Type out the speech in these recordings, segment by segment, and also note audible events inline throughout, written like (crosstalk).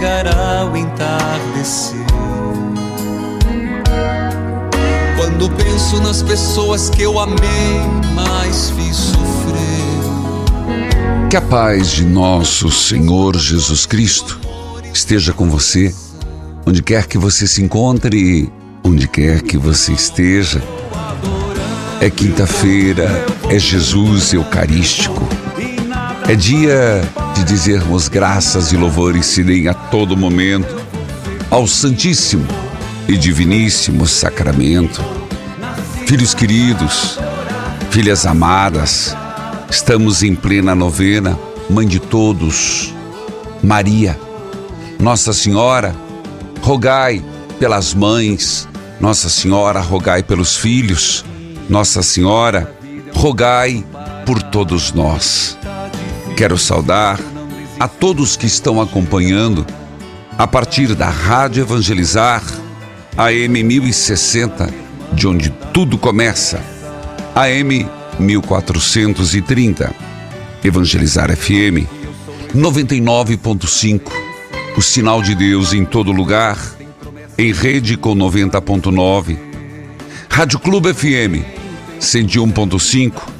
Chegará o entardecer. Quando penso nas pessoas que eu amei, mas fiz sofrer. Que a paz de nosso Senhor Jesus Cristo esteja com você, onde quer que você se encontre, onde quer que você esteja. É quinta-feira, é Jesus Eucarístico. É dia de dizermos graças e louvores se deem a todo momento ao Santíssimo e Diviníssimo Sacramento. Filhos queridos, filhas amadas, estamos em plena novena, Mãe de todos, Maria, Nossa Senhora, rogai pelas mães, Nossa Senhora, rogai pelos filhos, Nossa Senhora, rogai por todos nós. Quero saudar a todos que estão acompanhando a partir da Rádio Evangelizar, AM 1060, de onde tudo começa, AM 1430, Evangelizar FM 99.5, o sinal de Deus em todo lugar, em rede com 90.9, Rádio Clube FM 101.5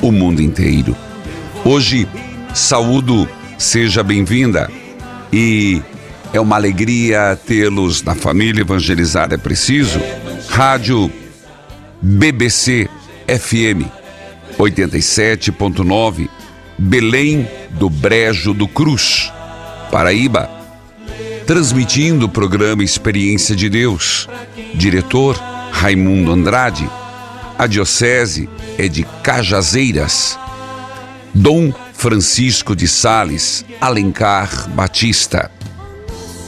o mundo inteiro. Hoje, saúdo, seja bem-vinda. E é uma alegria tê-los na família Evangelizar é Preciso, Rádio BBC FM 87.9, Belém do Brejo do Cruz, Paraíba, transmitindo o programa Experiência de Deus, diretor Raimundo Andrade, a diocese é de Cajazeiras, Dom Francisco de Sales Alencar Batista,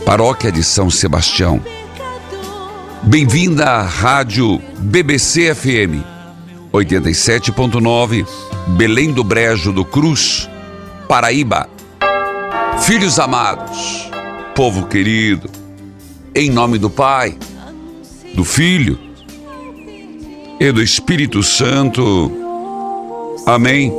Paróquia de São Sebastião. Bem-vinda à Rádio BBC FM 87.9, Belém do Brejo do Cruz, Paraíba. Filhos amados, povo querido, em nome do Pai, do Filho e do Espírito Santo. Amém.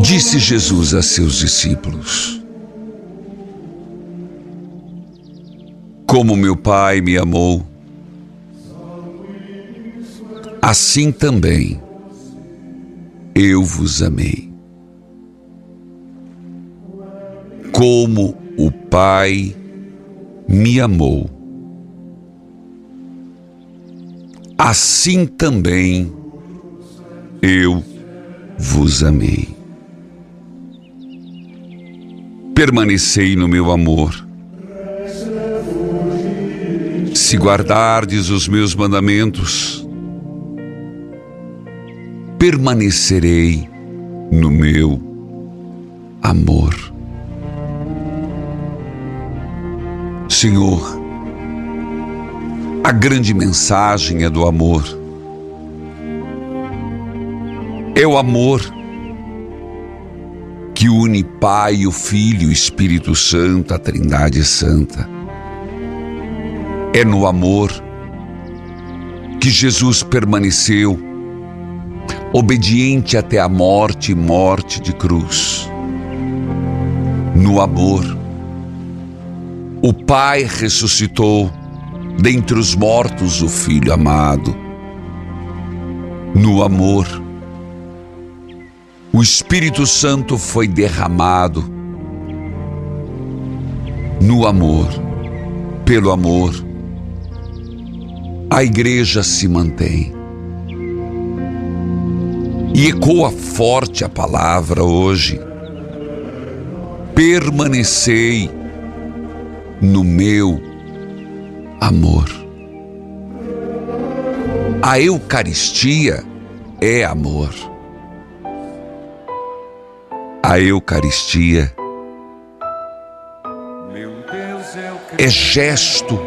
Disse Jesus a seus discípulos: Como meu Pai me amou, assim também eu vos amei. Como o Pai me amou, assim também eu vos amei. Permanecei no meu amor. Se guardardes os meus mandamentos, permanecerei no meu amor. Senhor, a grande mensagem é do amor. É o amor que une Pai, o Filho, o Espírito Santo, a Trindade Santa. É no amor que Jesus permaneceu obediente até a morte e morte de cruz. No amor, o Pai ressuscitou dentre os mortos o Filho amado. No amor, o Espírito Santo foi derramado. No amor, pelo amor, a igreja se mantém. E ecoa forte a palavra hoje. Permanecei no meu amor. A Eucaristia é amor. A Eucaristia é gesto,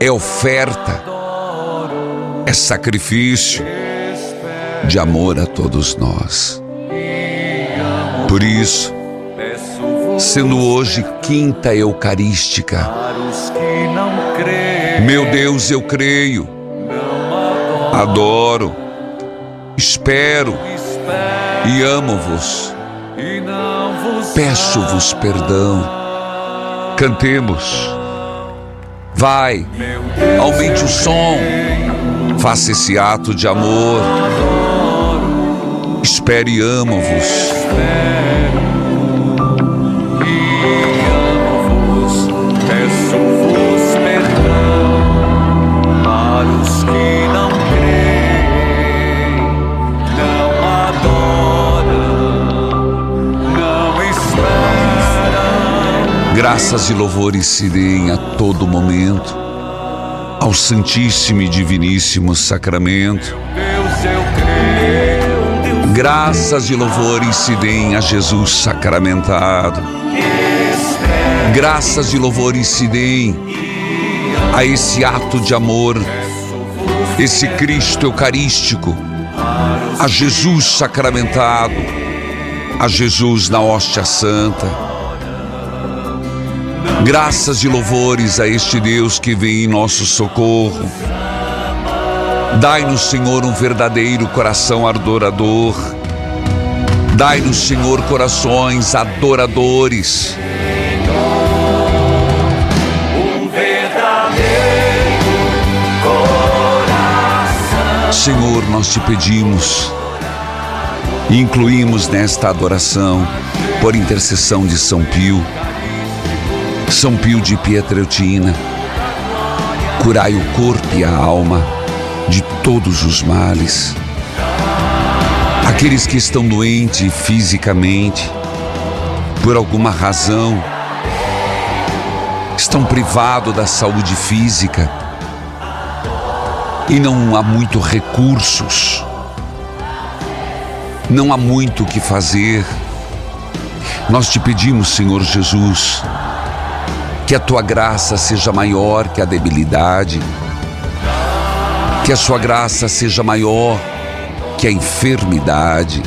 é oferta, é sacrifício de amor a todos nós. Por isso, sendo hoje quinta eucarística, meu Deus, eu creio, adoro, espero e amo-vos. Peço-vos perdão. Cantemos. Vai, aumente o som. Faça esse ato de amor. Espere e amo-vos. Graças e louvores se deem a todo momento ao Santíssimo e Diviníssimo Sacramento. Graças e louvores se deem a Jesus sacramentado. Graças e louvores se deem a esse ato de amor, esse Cristo Eucarístico, a Jesus sacramentado, a Jesus na hóstia santa Graças e louvores a este Deus que vem em nosso socorro. Dai-nos, Senhor, um verdadeiro coração adorador. Dai-nos, Senhor, corações adoradores. Senhor, nós te pedimos incluímos nesta adoração, por intercessão de São Pio, são Pio de Pietreutina, curai o corpo e a alma de todos os males. Aqueles que estão doentes fisicamente, por alguma razão, estão privados da saúde física e não há muito recursos, não há muito o que fazer. Nós te pedimos, Senhor Jesus, que a tua graça seja maior que a debilidade, que a sua graça seja maior que a enfermidade.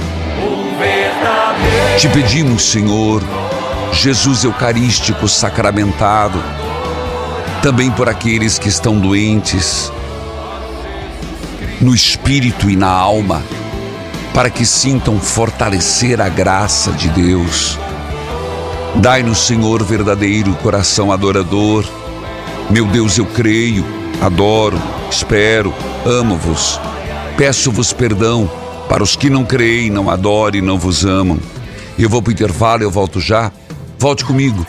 Te pedimos, Senhor, Jesus Eucarístico sacramentado, também por aqueles que estão doentes, no espírito e na alma, para que sintam fortalecer a graça de Deus Dai-nos, Senhor, verdadeiro coração adorador. Meu Deus, eu creio, adoro, espero, amo-vos. Peço-vos perdão para os que não creem, não adoram e não vos amam. Eu vou para o intervalo, eu volto já. Volte comigo.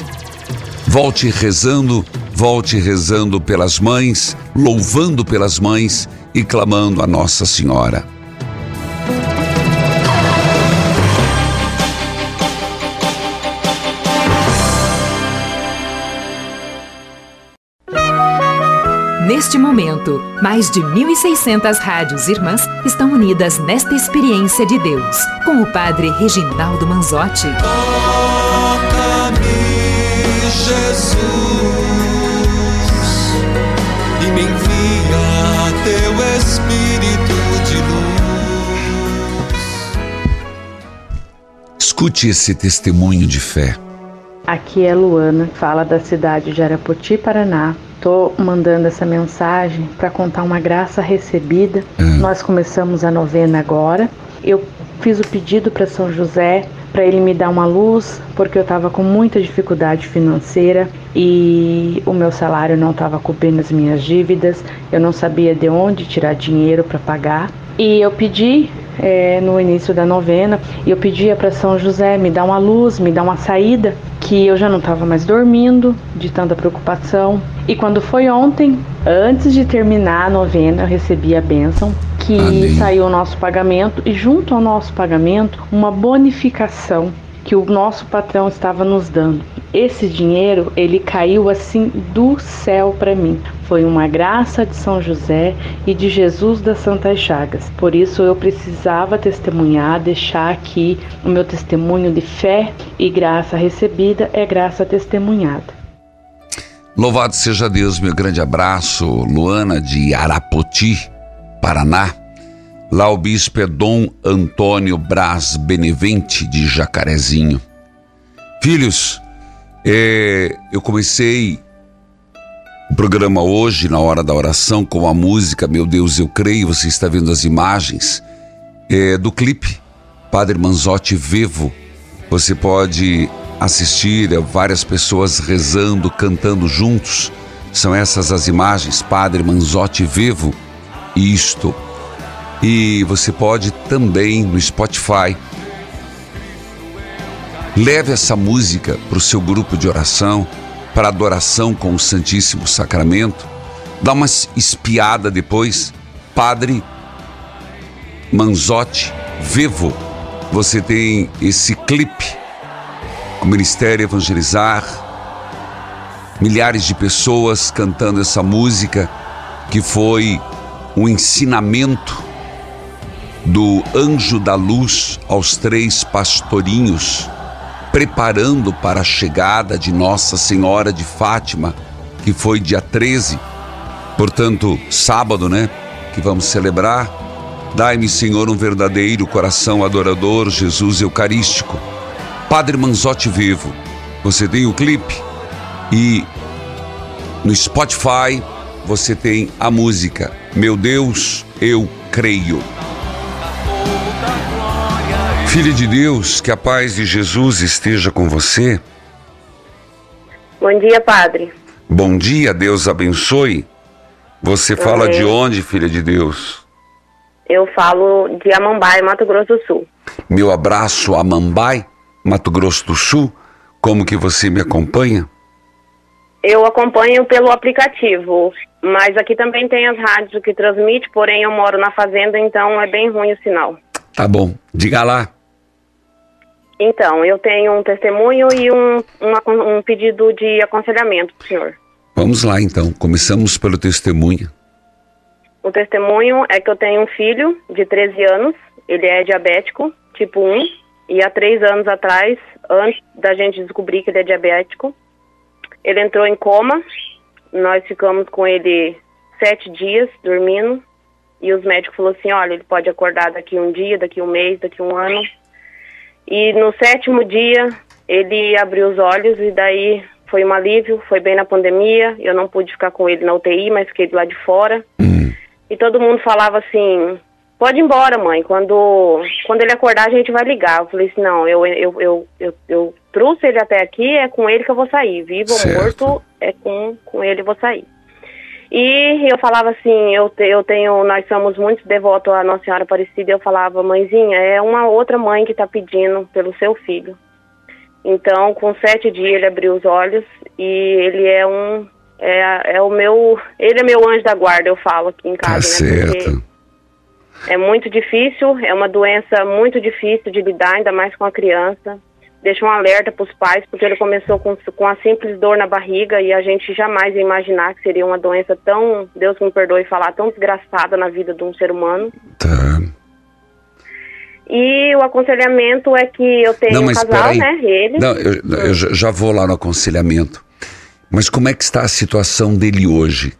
Volte rezando, volte rezando pelas mães, louvando pelas mães e clamando a Nossa Senhora. Neste momento, mais de 1.600 rádios irmãs estão unidas nesta experiência de Deus, com o Padre Reginaldo Manzotti. Toca-me, Jesus, e me envia teu Espírito de luz. Escute esse testemunho de fé. Aqui é Luana, fala da cidade de Arapoti, Paraná. Tô mandando essa mensagem para contar uma graça recebida. Nós começamos a novena agora. Eu fiz o pedido para São José para ele me dar uma luz, porque eu estava com muita dificuldade financeira e o meu salário não estava cobrindo as minhas dívidas. Eu não sabia de onde tirar dinheiro para pagar. E eu pedi é, no início da novena, eu pedia para São José me dar uma luz, me dar uma saída, que eu já não estava mais dormindo de tanta preocupação. E quando foi ontem, antes de terminar a novena, eu recebi a bênção que Amém. saiu o nosso pagamento e junto ao nosso pagamento uma bonificação que o nosso patrão estava nos dando. Esse dinheiro, ele caiu assim do céu para mim. Foi uma graça de São José e de Jesus das Santas Chagas. Por isso eu precisava testemunhar, deixar aqui o meu testemunho de fé e graça recebida é graça testemunhada. Louvado seja Deus, meu grande abraço, Luana de Arapoti, Paraná. Lá o bispo é Dom Antônio Braz Benevente de Jacarezinho. Filhos, é, eu comecei o programa hoje, na hora da oração, com a música Meu Deus, eu creio. Você está vendo as imagens é, do clipe Padre Manzotti Vivo. Você pode assistir a várias pessoas rezando, cantando juntos. São essas as imagens, Padre Manzotti Vivo. Isto. E você pode também no Spotify. Leve essa música para o seu grupo de oração, para adoração com o Santíssimo Sacramento. Dá uma espiada depois. Padre Manzotti Vivo. Você tem esse clipe. O Ministério Evangelizar. Milhares de pessoas cantando essa música que foi um ensinamento do anjo da luz aos três pastorinhos, preparando para a chegada de Nossa Senhora de Fátima, que foi dia 13, portanto, sábado, né? Que vamos celebrar. Dai-me, Senhor, um verdadeiro coração adorador, Jesus Eucarístico. Padre Manzotti Vivo, você tem o clipe e no Spotify você tem a música Meu Deus, eu creio. Filha de Deus, que a paz de Jesus esteja com você. Bom dia, padre. Bom dia, Deus abençoe. Você fala Amém. de onde, filha de Deus? Eu falo de Amambai, Mato Grosso do Sul. Meu abraço a Mambai, Mato Grosso do Sul. Como que você me acompanha? Eu acompanho pelo aplicativo, mas aqui também tem as rádios que transmite, porém eu moro na fazenda, então é bem ruim o sinal. Tá bom, diga lá. Então, eu tenho um testemunho e um, uma- um pedido de aconselhamento pro senhor. Vamos lá então, começamos pelo testemunho. O testemunho é que eu tenho um filho de 13 anos, ele é diabético, tipo 1, e há três anos atrás, antes da gente descobrir que ele é diabético, ele entrou em coma, nós ficamos com ele sete dias dormindo, e os médicos falaram assim, olha, ele pode acordar daqui um dia, daqui um mês, daqui um ano. E no sétimo dia, ele abriu os olhos e daí foi um alívio, foi bem na pandemia, eu não pude ficar com ele na UTI, mas fiquei do lado de fora. E todo mundo falava assim, pode ir embora, mãe, quando, quando ele acordar a gente vai ligar. Eu falei assim, não, eu, eu, eu, eu, eu trouxe ele até aqui, é com ele que eu vou sair. Vivo ou morto, é com, com ele eu vou sair. E eu falava assim, eu, te- eu tenho, nós somos muito devotos à Nossa Senhora Aparecida, e eu falava, mãezinha, é uma outra mãe que está pedindo pelo seu filho. Então, com sete dias ele abriu os olhos e ele é um, é, é o meu, ele é meu anjo da guarda, eu falo aqui em Tá casa, né? Porque certo. é muito difícil, é uma doença muito difícil de lidar, ainda mais com a criança. Deixa um alerta para os pais, porque ele começou com, com a simples dor na barriga e a gente jamais ia imaginar que seria uma doença tão, Deus me perdoe falar, tão desgraçada na vida de um ser humano. Tá. E o aconselhamento é que eu tenho Não, um casal, né? Ele. Não, eu, eu já vou lá no aconselhamento. Mas como é que está a situação dele hoje?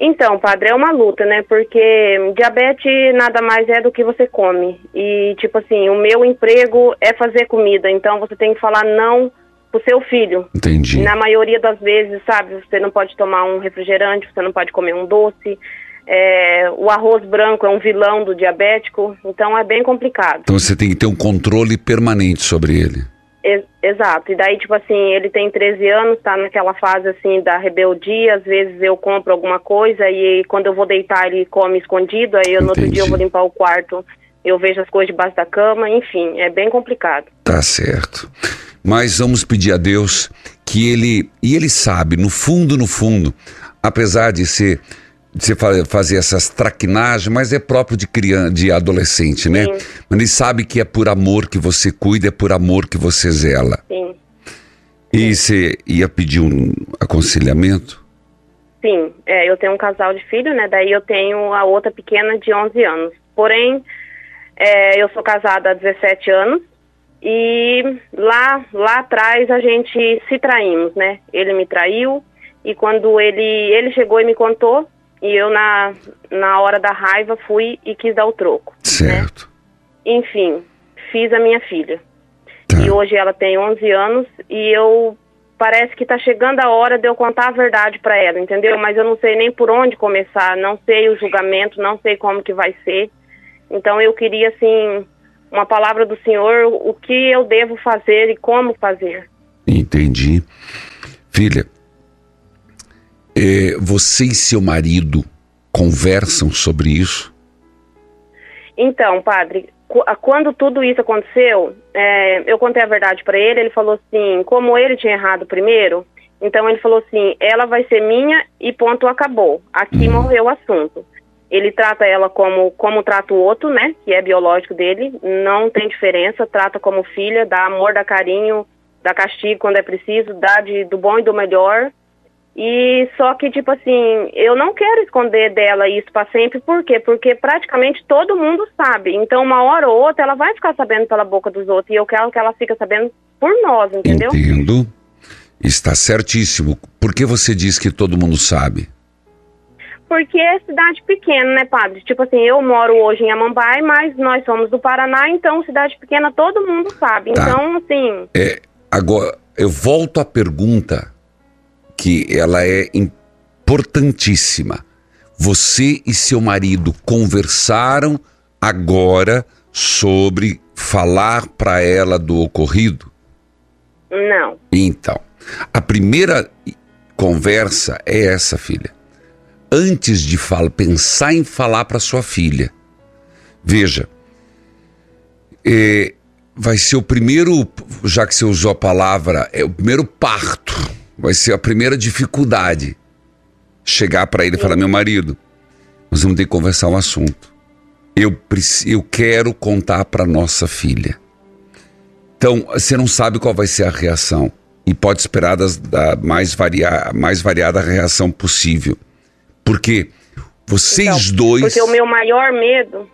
Então, padre, é uma luta, né? Porque diabetes nada mais é do que você come. E, tipo assim, o meu emprego é fazer comida. Então, você tem que falar não pro seu filho. Entendi. Na maioria das vezes, sabe, você não pode tomar um refrigerante, você não pode comer um doce. É, o arroz branco é um vilão do diabético. Então, é bem complicado. Então você tem que ter um controle permanente sobre ele. Ex- Exato. E daí, tipo assim, ele tem 13 anos, tá naquela fase assim da rebeldia. Às vezes eu compro alguma coisa e quando eu vou deitar ele come escondido. Aí eu, no outro dia eu vou limpar o quarto, eu vejo as coisas debaixo da cama. Enfim, é bem complicado. Tá certo. Mas vamos pedir a Deus que ele. E ele sabe, no fundo, no fundo, apesar de ser. Você fa- fazer essas traquinagens, mas é próprio de criança, de adolescente, né? Sim. Mas ele sabe que é por amor que você cuida, é por amor que você zela. Sim. E você ia pedir um aconselhamento? Sim, é, eu tenho um casal de filho, né? Daí eu tenho a outra pequena de 11 anos. Porém, é, eu sou casada há 17 anos e lá, lá atrás a gente se traímos, né? Ele me traiu e quando ele, ele chegou e me contou e eu na, na hora da raiva fui e quis dar o troco. Certo. Enfim, fiz a minha filha. Tá. E hoje ela tem 11 anos e eu parece que tá chegando a hora de eu contar a verdade para ela, entendeu? Mas eu não sei nem por onde começar, não sei o julgamento, não sei como que vai ser. Então eu queria assim uma palavra do Senhor, o que eu devo fazer e como fazer. Entendi. Filha, é, você e seu marido conversam sobre isso? Então, padre, qu- quando tudo isso aconteceu, é, eu contei a verdade para ele. Ele falou assim: como ele tinha errado primeiro, então ele falou assim: ela vai ser minha e ponto, acabou. Aqui morreu o assunto. Ele trata ela como, como trata o outro, né? Que é biológico dele, não tem diferença. Trata como filha, dá amor, dá carinho, dá castigo quando é preciso, dá de, do bom e do melhor. E só que, tipo assim, eu não quero esconder dela isso pra sempre, por quê? Porque praticamente todo mundo sabe. Então, uma hora ou outra, ela vai ficar sabendo pela boca dos outros. E eu quero que ela fique sabendo por nós, entendeu? Entendo. Está certíssimo. Por que você diz que todo mundo sabe? Porque é cidade pequena, né, padre? Tipo assim, eu moro hoje em Amambai, mas nós somos do Paraná, então cidade pequena todo mundo sabe. Tá. Então, assim, É, agora, eu volto à pergunta que ela é importantíssima. Você e seu marido conversaram agora sobre falar para ela do ocorrido? não. Então, a primeira conversa é essa, filha. Antes de falar, pensar em falar para sua filha. Veja, é, vai ser o primeiro, já que você usou a palavra, é o primeiro parto. Vai ser a primeira dificuldade. Chegar para ele e falar: meu marido, nós vamos ter que conversar um assunto. Eu, eu quero contar para nossa filha. Então, você não sabe qual vai ser a reação. E pode esperar das, da mais, varia, mais variada reação possível. Porque vocês Então, dois. Porque o meu maior medo,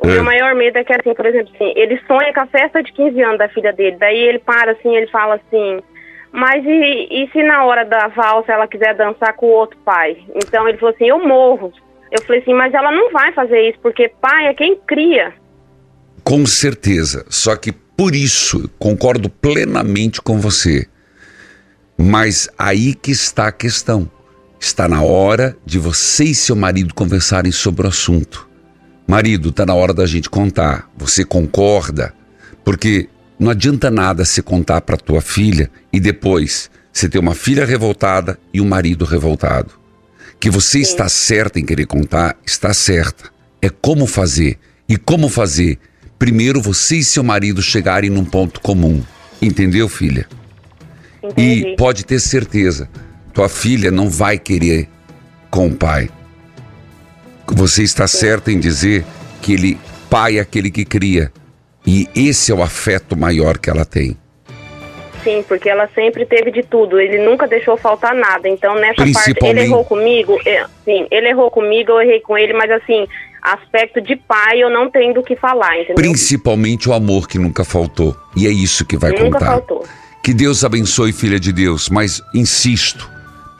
o É. meu maior medo é que, assim, por exemplo, assim, ele sonha com a festa de 15 anos da filha dele. Daí ele para assim, ele fala assim, mas e, e se na hora da valsa ela quiser dançar com o outro pai? Então ele falou assim, eu morro. Eu falei assim, mas ela não vai fazer isso, porque pai é quem cria. Com certeza. Só que por isso, concordo plenamente com você. Mas aí que está a questão. Está na hora de você e seu marido conversarem sobre o assunto. Marido, está na hora da gente contar. Você concorda? Porque não adianta nada se contar para tua filha e depois você ter uma filha revoltada e um marido revoltado. Que você está certa em querer contar, está certa. É como fazer. E como fazer? Primeiro você e seu marido chegarem num ponto comum. Entendeu, filha? Entendi. E pode ter certeza, tua filha não vai querer com o pai. Você está certa em dizer que ele pai é aquele que cria E esse é o afeto maior que ela tem. Sim, porque ela sempre teve de tudo. Ele nunca deixou faltar nada. Então, nessa parte, ele errou comigo. É, sim, ele errou comigo, eu errei com ele, mas assim, aspecto de pai eu não tenho do que falar, entendeu? Principalmente o amor que nunca faltou. E é isso que vai nunca contar. faltou. Que Deus abençoe, filha de Deus, mas insisto,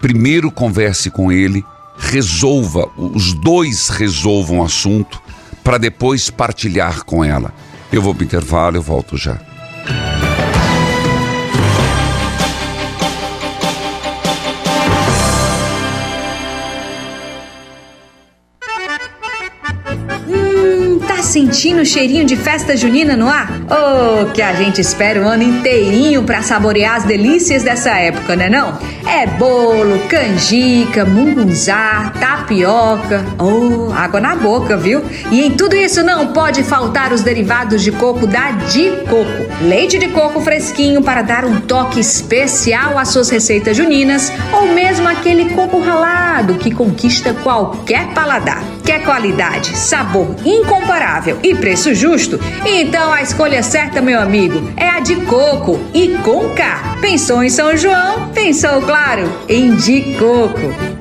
primeiro converse com ele, resolva, os dois resolvam o assunto para depois partilhar com ela. Eu vou para o intervalo, eu volto já. Sentindo o cheirinho de festa junina no ar? Oh, que a gente espera o ano inteirinho para saborear as delícias dessa época, né não? É bolo, canjica, mungunzá, tapioca. Oh, água na boca, viu? E em tudo isso não pode faltar os derivados de coco da Di Coco. Leite de coco fresquinho para dar um toque especial às suas receitas juninas ou mesmo aquele coco ralado que conquista qualquer paladar. Quer qualidade, sabor incomparável e preço justo? Então a escolha certa, meu amigo, é a de coco e com K. Pensou em São João? Pensou, claro, em de coco.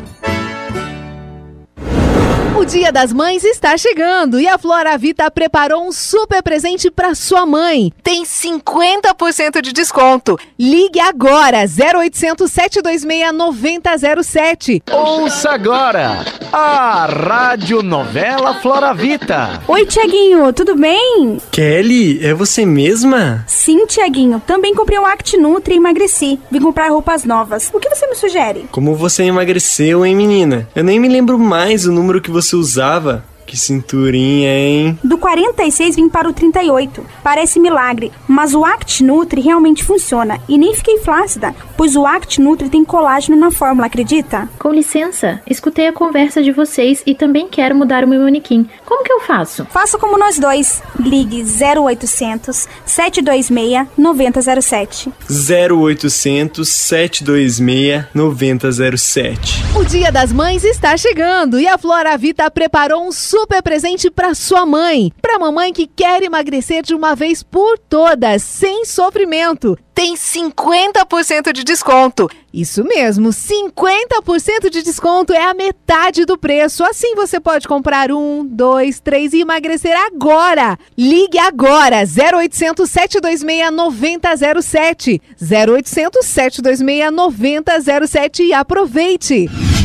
O Dia das Mães está chegando e a Flora Vita preparou um super presente para sua mãe. Tem 50% de desconto. Ligue agora 0800 726 9007. Ouça agora a Rádio Novela Flora Vita. Oi, Tiaguinho, tudo bem? Kelly, é você mesma? Sim, Tiaguinho. Também comprei um Act Nutri e emagreci. Vim comprar roupas novas. O que você me sugere? Como você emagreceu, hein, menina? Eu nem me lembro mais o número que você você usava que cinturinha, hein? Do 46 vim para o 38. Parece milagre, mas o Act Nutri realmente funciona. E nem fiquei flácida, pois o Act Nutri tem colágeno na fórmula, acredita? Com licença, escutei a conversa de vocês e também quero mudar o meu manequim. Como que eu faço? Faça como nós dois. Ligue 0800 726 9007. 0800 726 9007. O Dia das Mães está chegando e a Flora Vita preparou um super presente para sua mãe, para mamãe que quer emagrecer de uma vez por todas, sem sofrimento. Tem 50% de desconto. Isso mesmo, 50% de desconto é a metade do preço. Assim você pode comprar um, dois, três e emagrecer agora. Ligue agora, 0800 726 9007. 0800 726 9007 e aproveite.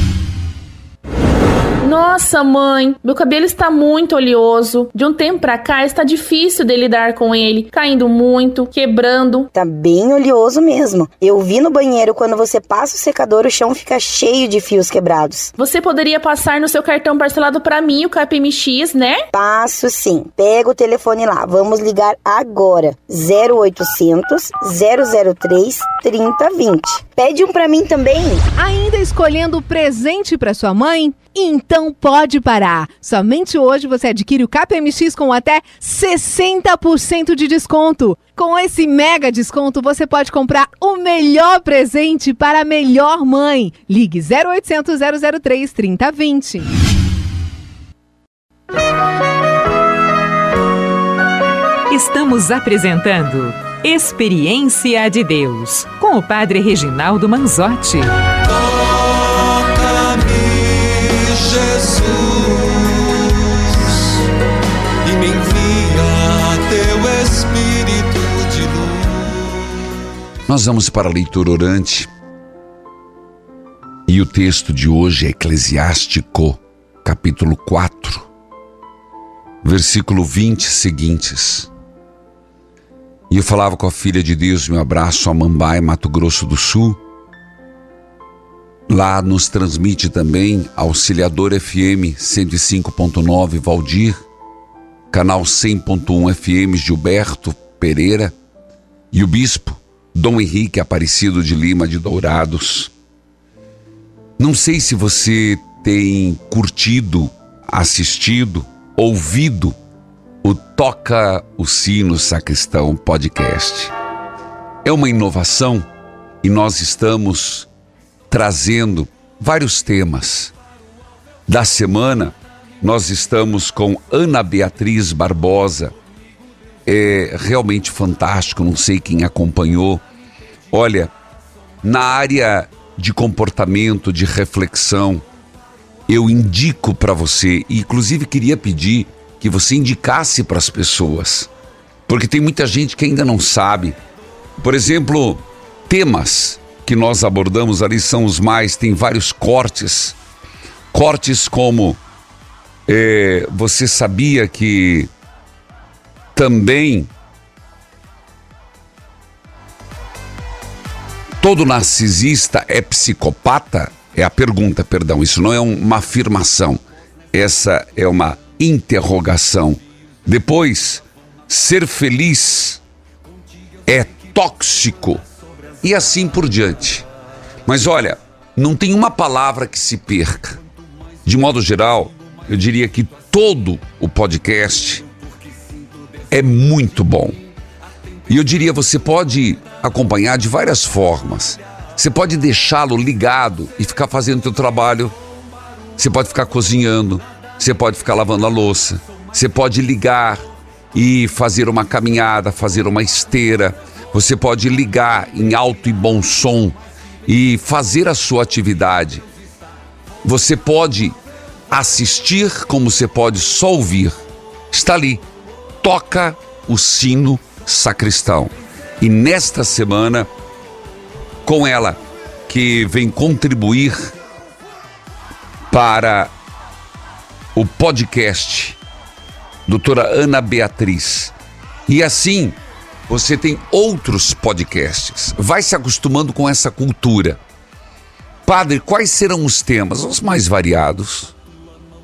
Nossa, mãe, meu cabelo está muito oleoso. De um tempo pra cá está difícil de lidar com ele, caindo muito, quebrando. Tá bem oleoso mesmo. Eu vi no banheiro quando você passa o secador, o chão fica cheio de fios quebrados. Você poderia passar no seu cartão parcelado para mim, o KPMX, né? Passo sim. Pega o telefone lá. Vamos ligar agora. 0800 003 3020. Pede um para mim também. Ainda escolhendo presente para sua mãe? Então pode parar. Somente hoje você adquire o KPMX com até 60% de desconto. Com esse mega desconto, você pode comprar o melhor presente para a melhor mãe. Ligue 0800 003 3020. Estamos apresentando Experiência de Deus com o Padre Reginaldo Manzotti. Nós vamos para a leitura orante. E o texto de hoje é Eclesiástico, capítulo 4, versículo 20 seguintes. E eu falava com a filha de Deus, meu abraço a Mambai, Mato Grosso do Sul. Lá nos transmite também Auxiliador FM 105.9 Valdir, canal 100.1 FM Gilberto Pereira e o Bispo Dom Henrique Aparecido de Lima de Dourados. Não sei se você tem curtido, assistido, ouvido o Toca o Sino Sacristão podcast. É uma inovação e nós estamos trazendo vários temas. Da semana, nós estamos com Ana Beatriz Barbosa, é realmente fantástico. Não sei quem acompanhou. Olha, na área de comportamento, de reflexão, eu indico para você, e inclusive queria pedir que você indicasse para as pessoas, porque tem muita gente que ainda não sabe. Por exemplo, temas que nós abordamos ali são os mais, tem vários cortes. Cortes como é, você sabia que também todo narcisista é psicopata? É a pergunta, perdão. Isso não é uma afirmação. Essa é uma interrogação. Depois, ser feliz é tóxico e assim por diante. Mas olha, não tem uma palavra que se perca. De modo geral, eu diria que todo o podcast é muito bom. E eu diria, você pode acompanhar de várias formas. Você pode deixá-lo ligado e ficar fazendo seu trabalho. Você pode ficar cozinhando, você pode ficar lavando a louça, você pode ligar e fazer uma caminhada, fazer uma esteira. Você pode ligar em alto e bom som e fazer a sua atividade. Você pode assistir como você pode só ouvir. Está ali. Toca o sino sacristão. E nesta semana, com ela, que vem contribuir para o podcast, doutora Ana Beatriz. E assim, você tem outros podcasts. Vai se acostumando com essa cultura. Padre, quais serão os temas? Os mais variados.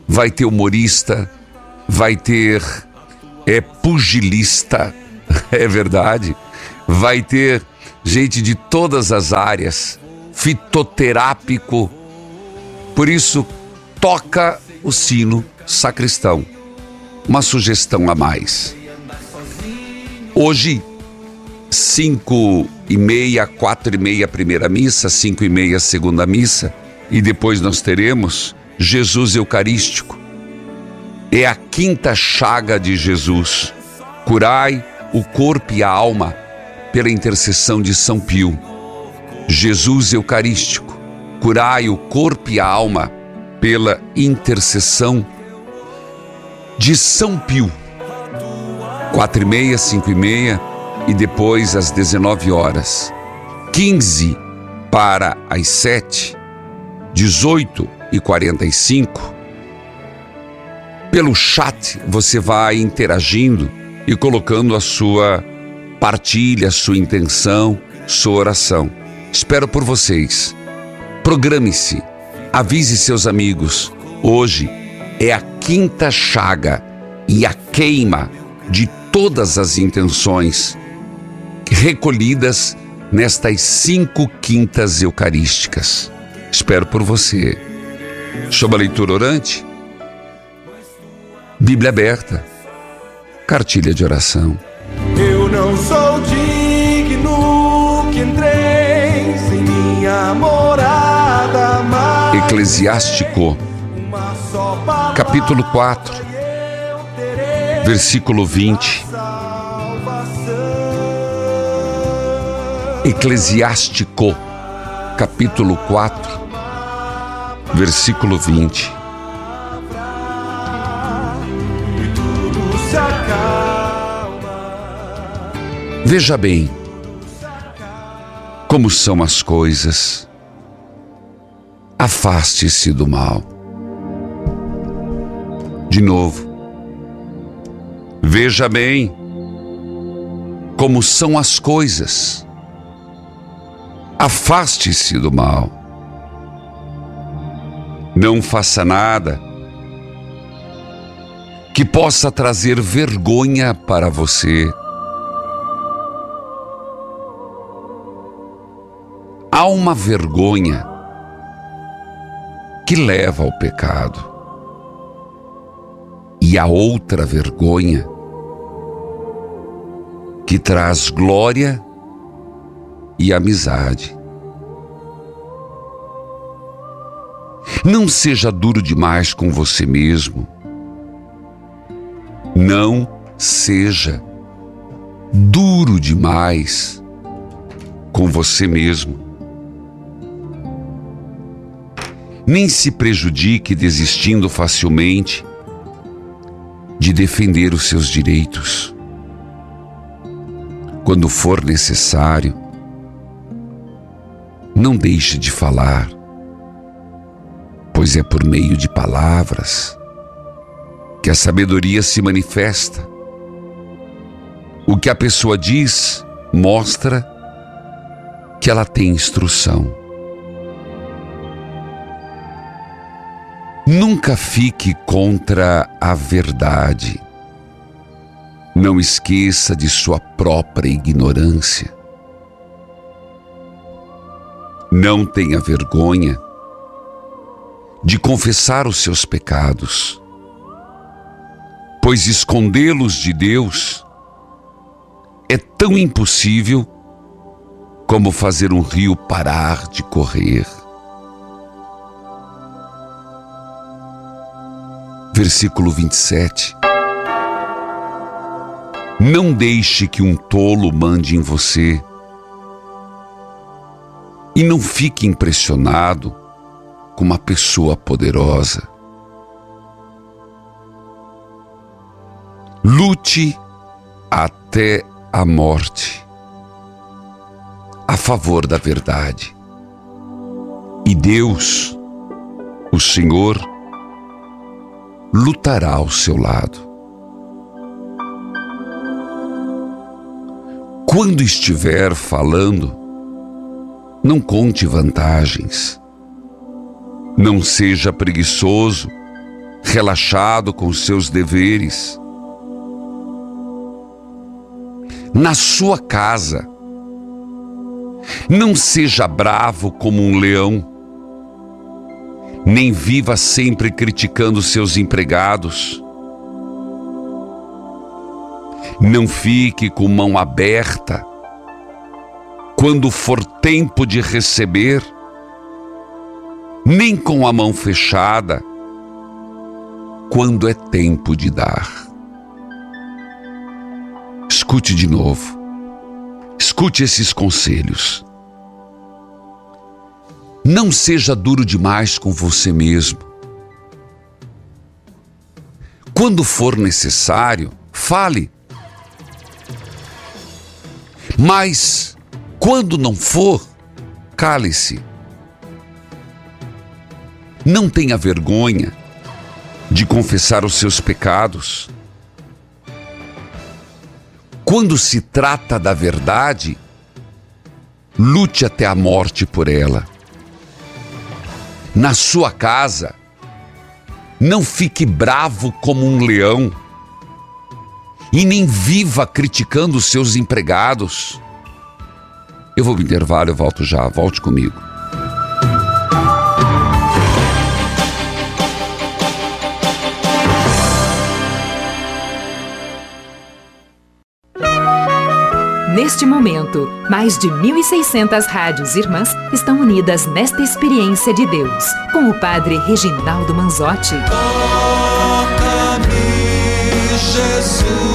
Vai ter humorista, vai ter é pugilista, (laughs) é verdade. Vai ter gente de todas as áreas, fitoterápico. Por isso, toca o sino sacristão. Uma sugestão a mais. Hoje, cinco e meia, quatro e meia primeira missa, cinco e meia segunda missa, e depois nós teremos Jesus Eucarístico. É a quinta chaga de Jesus. Curai o corpo e a alma pela intercessão de São Pio. Jesus Eucarístico, curai o corpo e a alma pela intercessão de São Pio. Quatro e meia, cinco e meia e depois às 19 horas. 15 para as 7, 18 e 45. Pelo chat você vai interagindo e colocando a sua partilha, sua intenção, sua oração. Espero por vocês. Programe-se, avise seus amigos. Hoje é a quinta chaga e a queima de todas as intenções recolhidas nestas cinco quintas eucarísticas. Espero por você. Sob a leitura orante, Bíblia aberta, cartilha de oração. Eu não sou digno que entreis em minha morada. Eclesiástico, capítulo 4, versículo 20. Eclesiástico, capítulo 4, versículo 20. Veja bem como são as coisas. Afaste-se do mal. De novo. Veja bem como são as coisas. Afaste-se do mal. Não faça nada que possa trazer vergonha para você. Há uma vergonha que leva ao pecado. E a outra vergonha que traz glória e amizade. Não seja duro demais com você mesmo. Não seja duro demais com você mesmo. Nem se prejudique desistindo facilmente de defender os seus direitos. Quando for necessário, não deixe de falar, pois é por meio de palavras que a sabedoria se manifesta. O que a pessoa diz mostra que ela tem instrução. Nunca fique contra a verdade. Não esqueça de sua própria ignorância. Não tenha vergonha de confessar os seus pecados, pois escondê-los de Deus é tão impossível como fazer um rio parar de correr. Versículo 27. Não deixe que um tolo mande em você. E não fique impressionado com uma pessoa poderosa. Lute até a morte a favor da verdade. E Deus, o Senhor, lutará ao seu lado. Quando estiver falando, não conte vantagens. Não seja preguiçoso, relaxado com seus deveres. Na sua casa, não seja bravo como um leão, nem viva sempre criticando seus empregados. Não fique com mão aberta quando for tempo de receber, nem com a mão fechada quando é tempo de dar. Escute de novo. Escute esses conselhos. Não seja duro demais com você mesmo. Quando for necessário, fale. Mas, quando não for, cale-se. Não tenha vergonha de confessar os seus pecados. Quando se trata da verdade, lute até a morte por ela. Na sua casa, não fique bravo como um leão e nem viva criticando os seus empregados. Eu vou me intervalo, eu volto já, volte comigo. Neste momento, mais de 1.600 rádios irmãs estão unidas nesta experiência de Deus, com o Padre Reginaldo Manzotti. Toca-me, Jesus,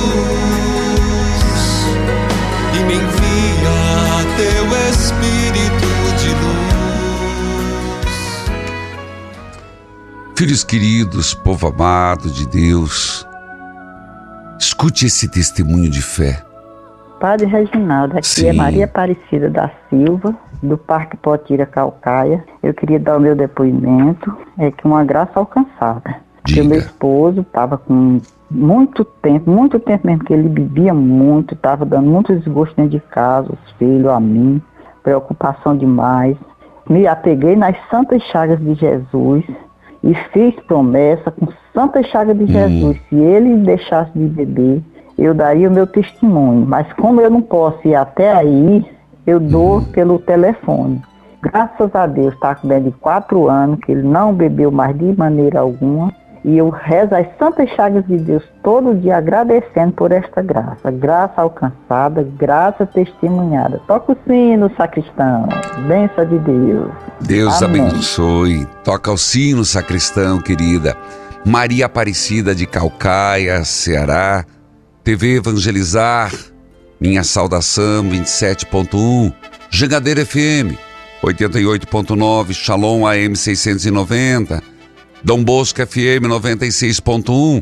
Espírito de luz. Filhos queridos, povo amado de Deus, escute esse testemunho de fé. Padre Reginaldo, aqui Sim. é Maria Aparecida da Silva, do Parque Potira Calcaia. Eu queria dar o meu depoimento, é que uma graça alcançada. Porque o meu esposo estava com muito tempo, muito tempo mesmo, que ele bebia muito, estava dando muito desgosto dentro de casa, os filhos, a mim, preocupação demais. Me apeguei nas santas chagas de Jesus e fiz promessa com santas chagas de Jesus. Se ele deixasse de beber, eu daria o meu testemunho. Mas como eu não posso ir até aí, eu dou pelo telefone. Graças a Deus, está com dentro de quatro anos, que ele não bebeu mais de maneira alguma. E eu rezo as santas chagas de Deus todo dia agradecendo por esta graça. Graça alcançada, graça testemunhada. Toca o sino, sacristão. Benção de Deus. Deus Amém. abençoe. Toca o sino, sacristão, querida. Maria Aparecida de Calcaia, Ceará. TV Evangelizar. minha saudação 27.1, Jangadeira FM 88.9, Shalom AM 690, Dom Bosco FM 96.1,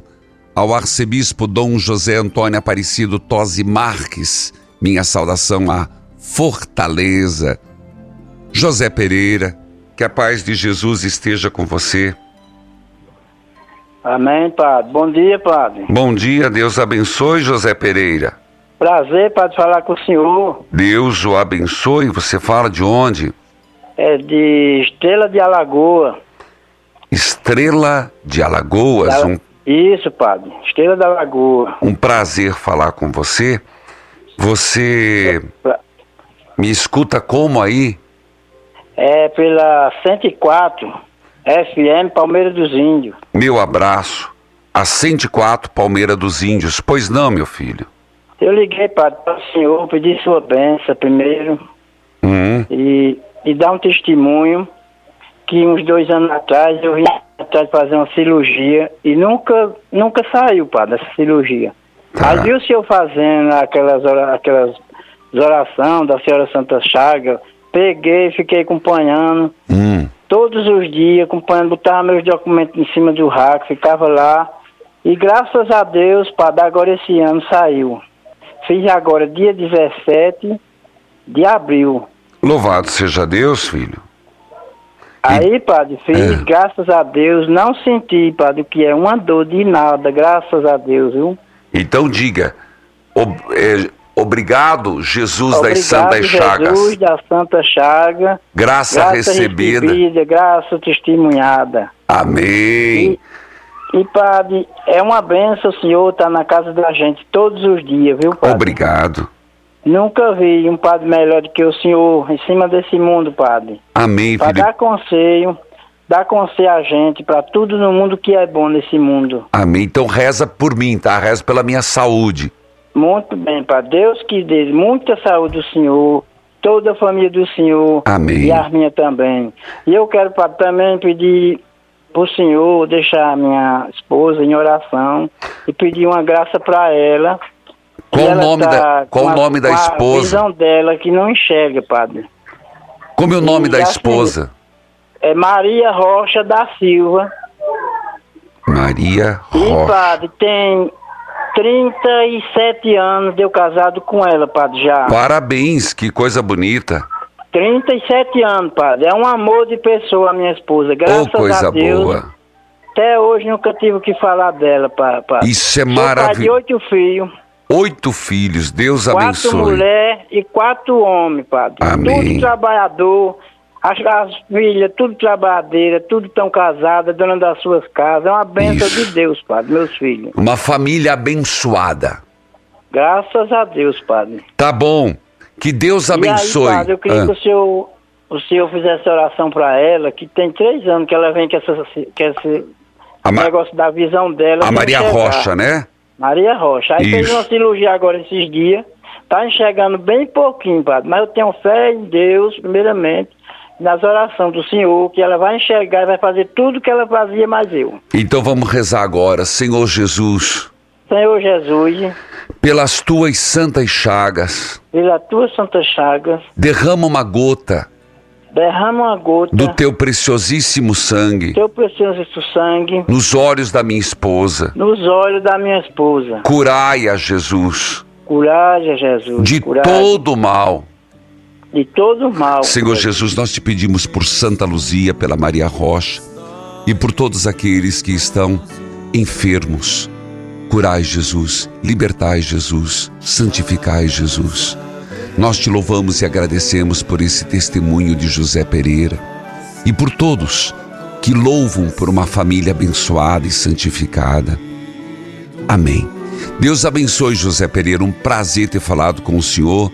ao arcebispo Dom José Antônio Aparecido Tosi Marques, minha saudação a Fortaleza. José Pereira, que a paz de Jesus esteja com você. Amém, Padre. Bom dia, Padre. Bom dia, Deus abençoe, José Pereira. Prazer, Padre, falar com o senhor. Deus o abençoe. Você fala de onde? É de Estrela de Alagoa. Estrela de Alagoas. Um, Isso, Padre. Estrela da Alagoa. um prazer falar com você. Você me escuta como aí? É pela 104 FM Palmeira dos Índios. Meu abraço. A 104 Palmeira dos Índios. Pois não, meu filho. Eu liguei, Padre, para o senhor, pedi sua bênção primeiro Hum, e, e dar um testemunho que uns dois anos atrás eu vim atrás fazer uma cirurgia e nunca, nunca saiu, Padre, essa cirurgia. Aí vi o senhor fazendo aquelas, aquelas orações da Senhora Santa Chaga, peguei, fiquei acompanhando hum. todos os dias, acompanhando, botava meus documentos em cima do rack, ficava lá. E graças a Deus, Padre, agora esse ano saiu. Fiz agora dia 17 de abril. Louvado seja Deus, filho. Aí, Padre, fiz, graças a Deus, não senti, Padre, que é uma dor de nada, graças a Deus, viu? Então diga, ob- é, obrigado, Jesus das Obrigado, Santas Chagas. Jesus da Santa Chaga. Graça recebida. Graça testemunhada. Amém. E, Padre, é uma benção o senhor estar na casa da gente todos os dias, viu, Padre? Obrigado. Nunca vi um padre melhor do que o senhor em cima desse mundo, Padre. Amém, Para dar conselho, dar conselho a gente, para tudo no mundo que é bom nesse mundo. Amém. Então reza por mim, tá? Reza pela minha saúde. Muito bem, para Deus que dê muita saúde do senhor, toda a família do senhor. Amém. E a minha também. E eu quero pra, também pedir pro senhor deixar a minha esposa em oração e pedir uma graça para ela. Qual E o nome tá da- qual a- nome da com a esposa? visão dela que não enxerga, padre. Como é o nome E da assim, esposa? É Maria Rocha da Silva. Maria E, Rocha. padre, tem 37 anos deu casado com ela, padre, já. Parabéns, que coisa bonita. 37 anos, padre. É um amor de pessoa, a minha esposa. Oh, Graças coisa a Deus. boa. Até hoje nunca tive o que falar dela, pa- padre. Isso é pai de maravilhoso. oito filhos, Oito filhos, Deus quatro abençoe. mulheres e quatro homens, padre. Amém. Tudo trabalhador. As, as filhas, tudo trabalhadeira, tudo tão casada, dona das suas casas. É uma bênção Isso. de Deus, padre, meus filhos. Uma família abençoada. Graças a Deus, padre. Tá bom. Que Deus abençoe. E aí, padre, eu queria Ah, que o senhor, o senhor fizesse oração para ela, que tem três anos que ela vem com, essa, com esse A Ma- negócio da visão dela. a Maria. Rocha, né? Maria Rocha. Aí fez Isso. uma cirurgia agora esses dias. Tá enxergando bem pouquinho, padre. Mas eu tenho fé em Deus, primeiramente, nas orações do Senhor, que ela vai enxergar e vai fazer tudo que ela fazia, mais eu. Então vamos rezar agora, Senhor Jesus, Senhor Jesus, pelas tuas santas chagas, pela tua santa chagas, derrama uma gota derrama uma gota do teu preciosíssimo sangue teu precioso sangue nos olhos da minha esposa. nos olhos da minha esposa. Curai-a, Jesus, Coragem, Jesus. de coragem, todo o mal. de todo mal. Senhor Jesus, nós te pedimos por Santa Luzia, pela Maria Rocha e por todos aqueles que estão enfermos. Curai, Jesus, libertai, Jesus, santificai, Jesus. Nós te louvamos e agradecemos por esse testemunho de José Pereira e por todos que louvam por uma família abençoada e santificada. Amém. Deus abençoe José Pereira, um prazer ter falado com o senhor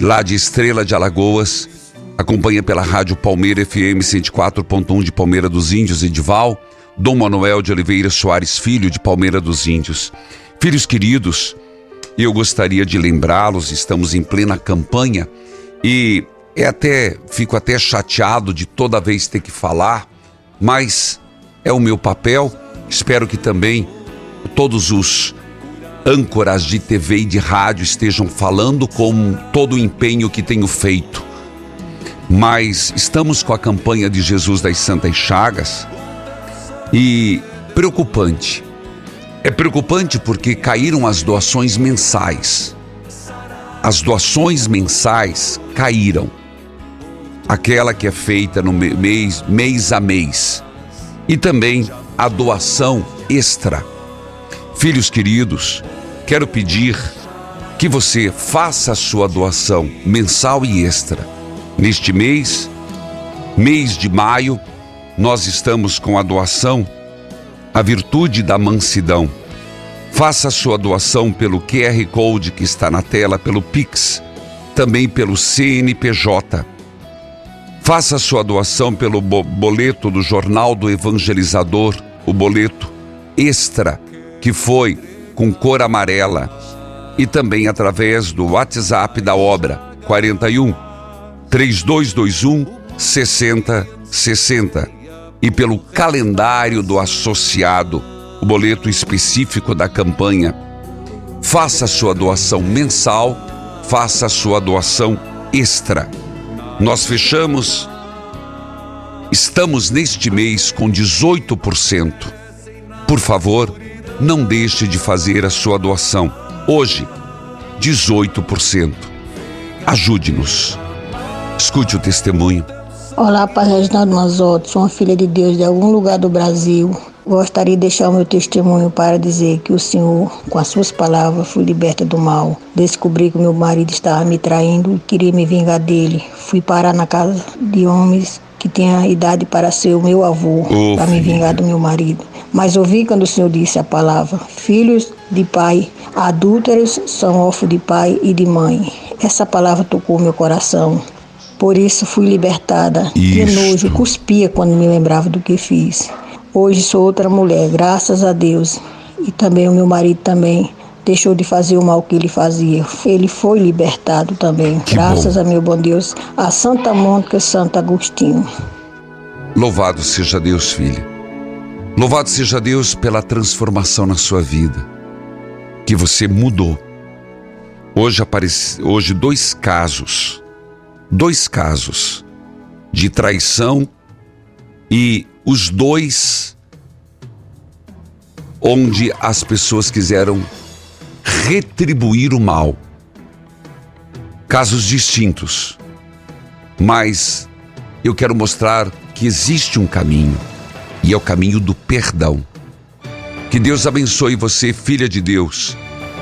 lá de Estrela de Alagoas. Acompanha pela rádio Palmeira FM 104.1 de Palmeira dos Índios, Edival. Dom Manuel de Oliveira Soares Filho, de Palmeira dos Índios. Filhos queridos, eu gostaria de lembrá-los, estamos em plena campanha e é até fico até chateado de toda vez ter que falar, mas é o meu papel. Espero que também todos os âncoras de TV e de rádio estejam falando com todo o empenho que tenho feito. Mas estamos com a campanha de Jesus das Santas Chagas e preocupante. É preocupante porque caíram as doações mensais. As doações mensais caíram. Aquela que é feita no mês, mês a mês. E também a doação extra. Filhos queridos, quero pedir que você faça a sua doação mensal e extra. Neste mês, mês de maio, nós estamos com a doação A Virtude da Mansidão. Faça sua doação pelo QR Code que está na tela, pelo Pix, também pelo CNPJ. Faça sua doação pelo boleto do Jornal do Evangelizador, o boleto extra, que foi com cor amarela, e também através do WhatsApp da obra 41 3221 6060 e pelo calendário do associado, o boleto específico da campanha. Faça sua doação mensal, faça sua doação extra. Nós fechamos, estamos neste mês com 18%. Por favor, não deixe de fazer a sua doação. Hoje, 18%. Ajude-nos. Escute o testemunho. Olá, Pai Reginaldo Mazotti, sou uma filha de Deus de algum lugar do Brasil. Gostaria de deixar o meu testemunho para dizer que o Senhor, com as suas palavras, fui liberta do mal. Descobri que meu marido estava me traindo e queria me vingar dele. Fui parar na casa de homens que têm a idade para ser o meu avô, oh, para me vingar do meu marido. Mas ouvi quando o Senhor disse a palavra: Filhos de pai adúlteros são órfãos de pai e de mãe. Essa palavra tocou meu coração. Por isso fui libertada. De nojo, cuspia quando me lembrava do que fiz. Hoje sou outra mulher, graças a Deus. E também o meu marido também deixou de fazer o mal que ele fazia. Ele foi libertado também, que graças bom. a meu bom Deus, a Santa Mônica e Santo Agostinho. Louvado seja Deus, filha. Louvado seja Deus pela transformação na sua vida, que você mudou. Hoje aparece, hoje dois casos, dois casos de traição e os dois onde as pessoas quiseram retribuir o mal. Casos distintos, mas eu quero mostrar que existe um caminho e é o caminho do perdão. Que Deus abençoe você, filha de Deus,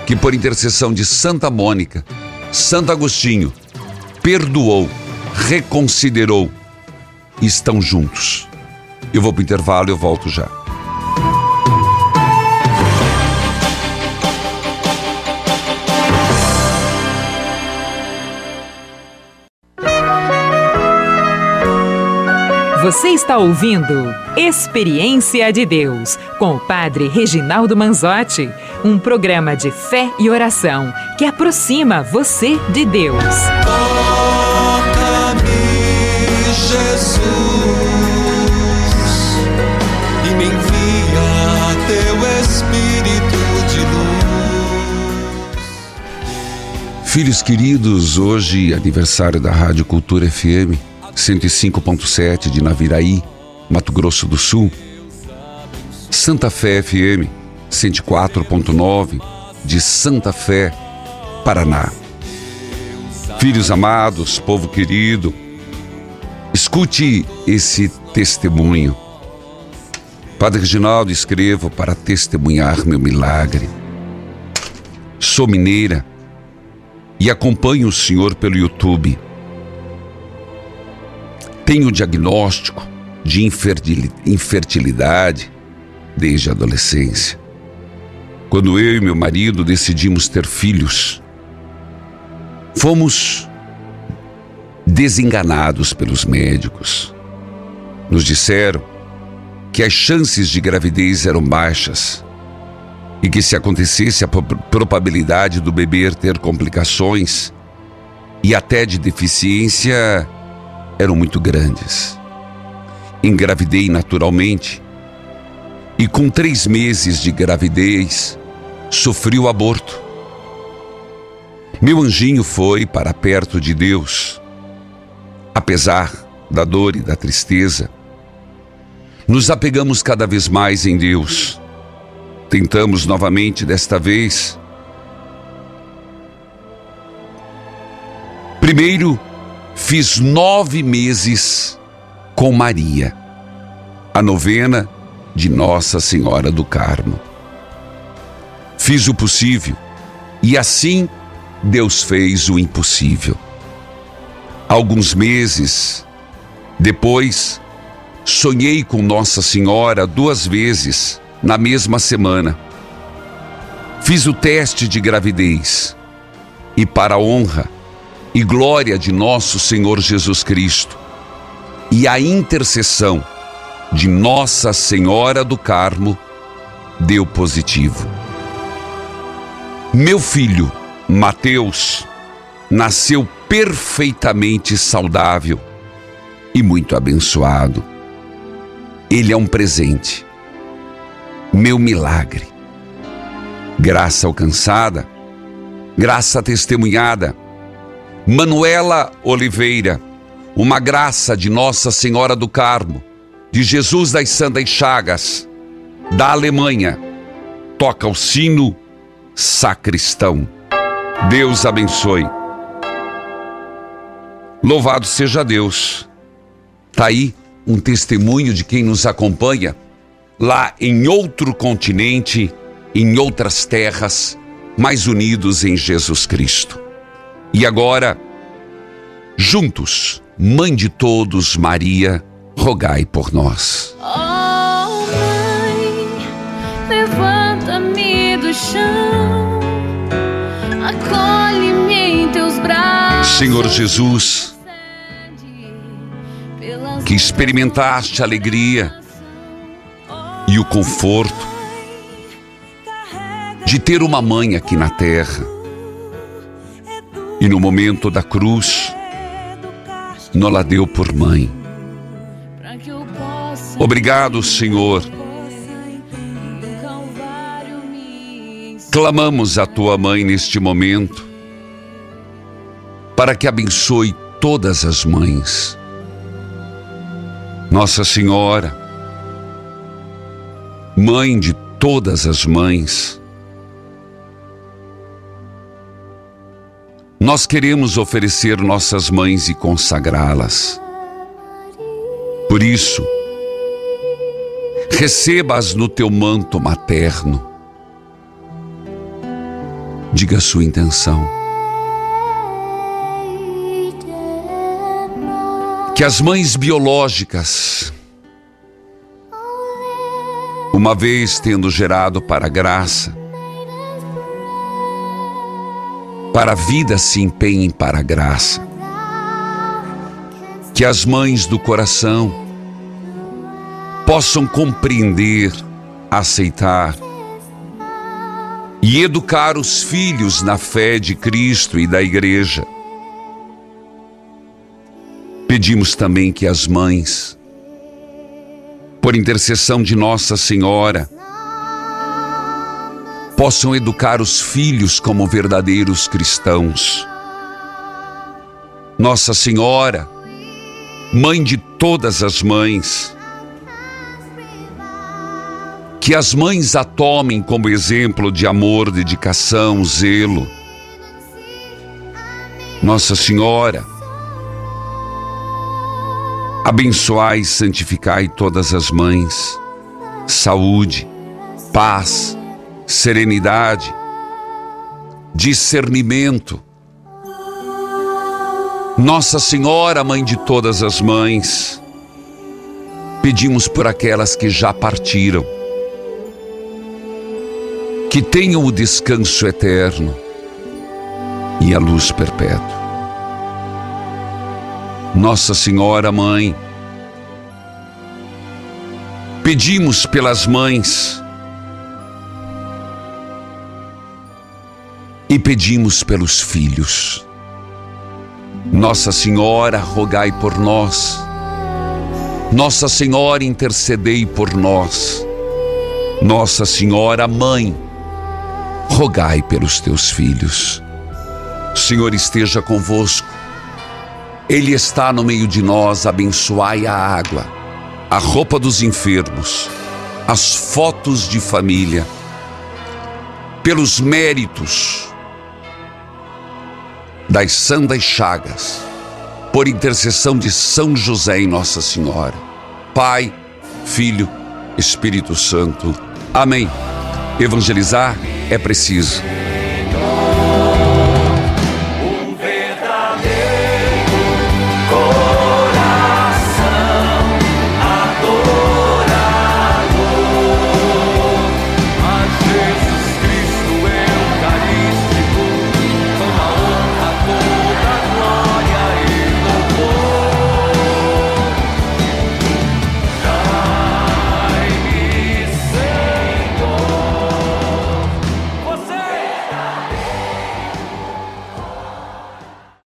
que por intercessão de Santa Mônica, Santo Agostinho, perdoou, reconsiderou estão juntos. Eu vou para o intervalo eu volto já. Você está ouvindo Experiência de Deus com o Padre Reginaldo Manzotti, um programa de fé e oração que aproxima você de Deus. Filhos queridos, hoje aniversário da Rádio Cultura FM 105.7 de Naviraí, Mato Grosso do Sul. Santa Fé FM 104.9 de Santa Fé, Paraná. Filhos amados, povo querido, escute esse testemunho. Padre Reginaldo, escrevo para testemunhar meu milagre. Sou mineira e acompanho o Senhor pelo YouTube tenho diagnóstico de infertilidade desde a adolescência. Quando eu e meu marido decidimos ter filhos, fomos desenganados pelos médicos. Nos disseram que as chances de gravidez eram baixas e que se acontecesse a probabilidade do bebê ter complicações e até de deficiência eram muito grandes. Engravidei naturalmente e com três meses de gravidez sofri o aborto. Meu anjinho foi para perto de Deus. Apesar da dor e da tristeza, nos apegamos cada vez mais em Deus. Tentamos novamente desta vez. Primeiro, fiz nove meses com Maria, a novena de Nossa Senhora do Carmo. Fiz o possível e assim Deus fez o impossível. Alguns meses depois, sonhei com Nossa Senhora duas vezes na mesma semana. Fiz o teste de gravidez e, para a honra e glória de nosso Senhor Jesus Cristo e a intercessão de Nossa Senhora do Carmo, deu positivo. Meu filho, Mateus, nasceu perfeitamente saudável e muito abençoado. Ele é um presente, meu milagre. Graça alcançada, graça testemunhada. Manuela Oliveira, uma graça de Nossa Senhora do Carmo, de Jesus das Santas Chagas, da Alemanha, toca o sino sacristão. Deus abençoe. Louvado seja Deus. Tá aí um testemunho de quem nos acompanha lá em outro continente, em outras terras, mais unidos em Jesus Cristo. E agora, juntos, Mãe de todos, Maria, rogai por nós. Oh, mãe, levanta-me do chão, acolhe-me em teus braços. Senhor Jesus, que experimentaste alegria e o conforto de ter uma mãe aqui na terra. E no momento da cruz, nos deu por mãe. Obrigado, Senhor. Clamamos a tua mãe neste momento para que abençoe todas as mães. Nossa Senhora, mãe de todas as mães, nós queremos oferecer nossas mães e consagrá-las. Por isso, receba-as no teu manto materno. Diga a sua intenção. Que as mães biológicas, uma vez tendo gerado para a graça, para a vida se empenhem para a graça. Que as mães do coração possam compreender, aceitar e educar os filhos na fé de Cristo e da Igreja. Pedimos também que as mães, por intercessão de Nossa Senhora, possam educar os filhos como verdadeiros cristãos. Nossa Senhora, Mãe de todas as mães, que as mães a tomem como exemplo de amor, dedicação, zelo. Nossa Senhora, abençoai e santificai todas as mães, saúde, paz, serenidade, discernimento. Nossa Senhora, Mãe de todas as mães, pedimos por aquelas que já partiram, que tenham o descanso eterno e a luz perpétua. Nossa Senhora Mãe, pedimos pelas mães e pedimos pelos filhos. Nossa Senhora, rogai por nós. Nossa Senhora, intercedei por nós. Nossa Senhora Mãe, rogai pelos teus filhos. O Senhor esteja convosco. Ele está no meio de nós, abençoai a água, a roupa dos enfermos, as fotos de família, pelos méritos das sandas chagas, por intercessão de São José e Nossa Senhora. Pai, Filho, Espírito Santo. Amém. Evangelizar é preciso.